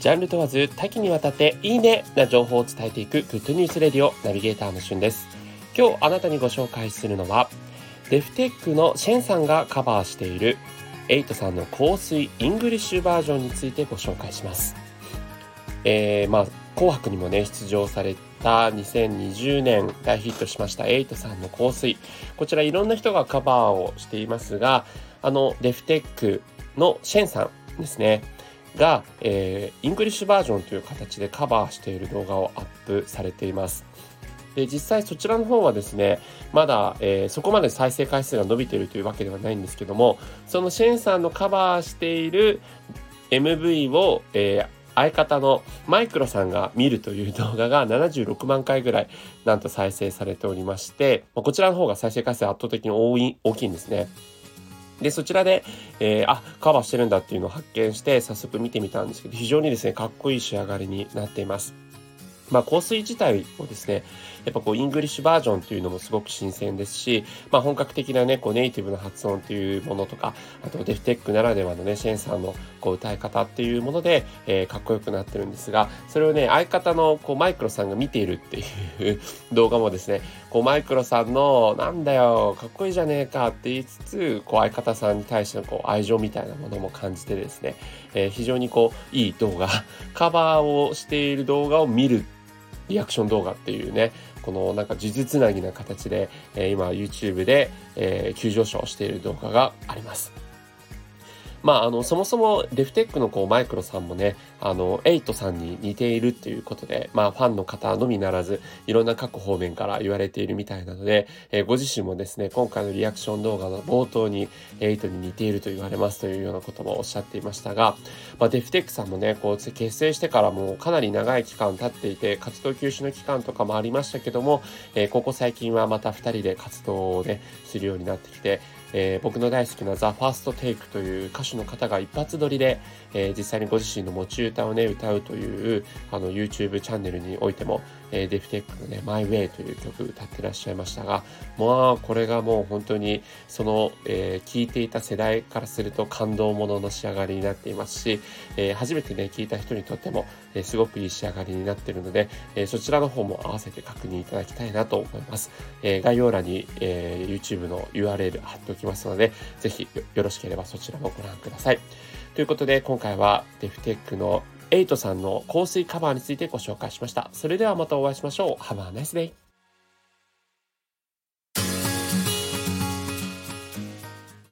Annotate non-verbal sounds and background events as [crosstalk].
ジャンル問わず多岐にわたっていいねな情報を伝えていく Good News Radio ナビゲーターのしゅんです。今日あなたにご紹介するのは、 Def Tech の Shen さんがカバーしている瑛人さんの香水 English version についてご紹介します。えー、まあ、紅白にもね、出場された2020年大ヒットしました瑛人さんの香水。こちらいろんな人がカバーをしていますが、あの、 Def Tech の Shen さんですね。が、えー、 English version という形でカバーしている動画をアップされています。で実際そちらの方はですねまだ、えー、そこまで再生回数が伸びているというわけではないんですけどもその Shen さんのカバーしている MV を、えー、相方の Micro さんが見るという動画が76万回ぐらいなんと再生されておりましてこちらの方が再生回数圧倒的に多い大きいんですね。で、そちらで、えー、あ、カバーしてるんだっていうのを発見して、早速見てみたんですけど、非常にですね、かっこいい仕上がりになっています。まあ、香水自体をですね、やっぱこう、イングリッシュバージョンっていうのもすごく新鮮ですし、まあ、本格的なね、こう、ネイティブな発音っていうものとか、あと、デフテックならではのね、シェンさんのこう、歌い方っていうもので、えー、かっこよくなってるんですが、それをね、相方のこう、マイクロさんが見ているっていう [laughs] 動画もですね、こう、マイクロさんの、なんだよ、かっこいいじゃねえかって言いつつ、こう、相方さんに対してのこう、愛情みたいなものも感じてですね、えー、非常にこう、いい動画、カバーをしている動画を見るリアクション動画っていうね、このなんか呪術つなぎな形で、えー、今 YouTube で、えー、急上昇している動画があります。まあ、あの、そもそもデフテックのこうマイクロさんもね、あの、エイトさんに似ているっていうことで、まあ、ファンの方のみならず、いろんな各方面から言われているみたいなので、えー、ご自身もですね、今回のリアクション動画の冒頭に、エイトに似ていると言われますというようなこともおっしゃっていましたが、まあ、デフテックさんもね、こう、結成してからもうかなり長い期間経っていて、活動休止の期間とかもありましたけども、えー、ここ最近はまた二人で活動をね、するようになってきて、えー、僕の大好きなザ・ファーストテイクという歌手の方が一発撮りで、えー、実際にご自身の持ち歌をね、歌うという、あの、YouTube チャンネルにおいても、えー、デフテックのね、My Way という曲歌ってらっしゃいましたが、まあ、これがもう本当に、その、えー、聴いていた世代からすると感動ものの仕上がりになっていますし、えー、初めてね、聴いた人にとっても、えー、すごくいい仕上がりになっているので、えー、そちらの方も合わせて確認いただきたいなと思います。えー、概要欄に、えー、YouTube の URL 貼っておきますので、ぜひよろしければそちらもご覧ください。ということで、今回はデフテックのエイトさんの香水カバーについてご紹介しました。それではまたお会いしましょう。Have a nice day!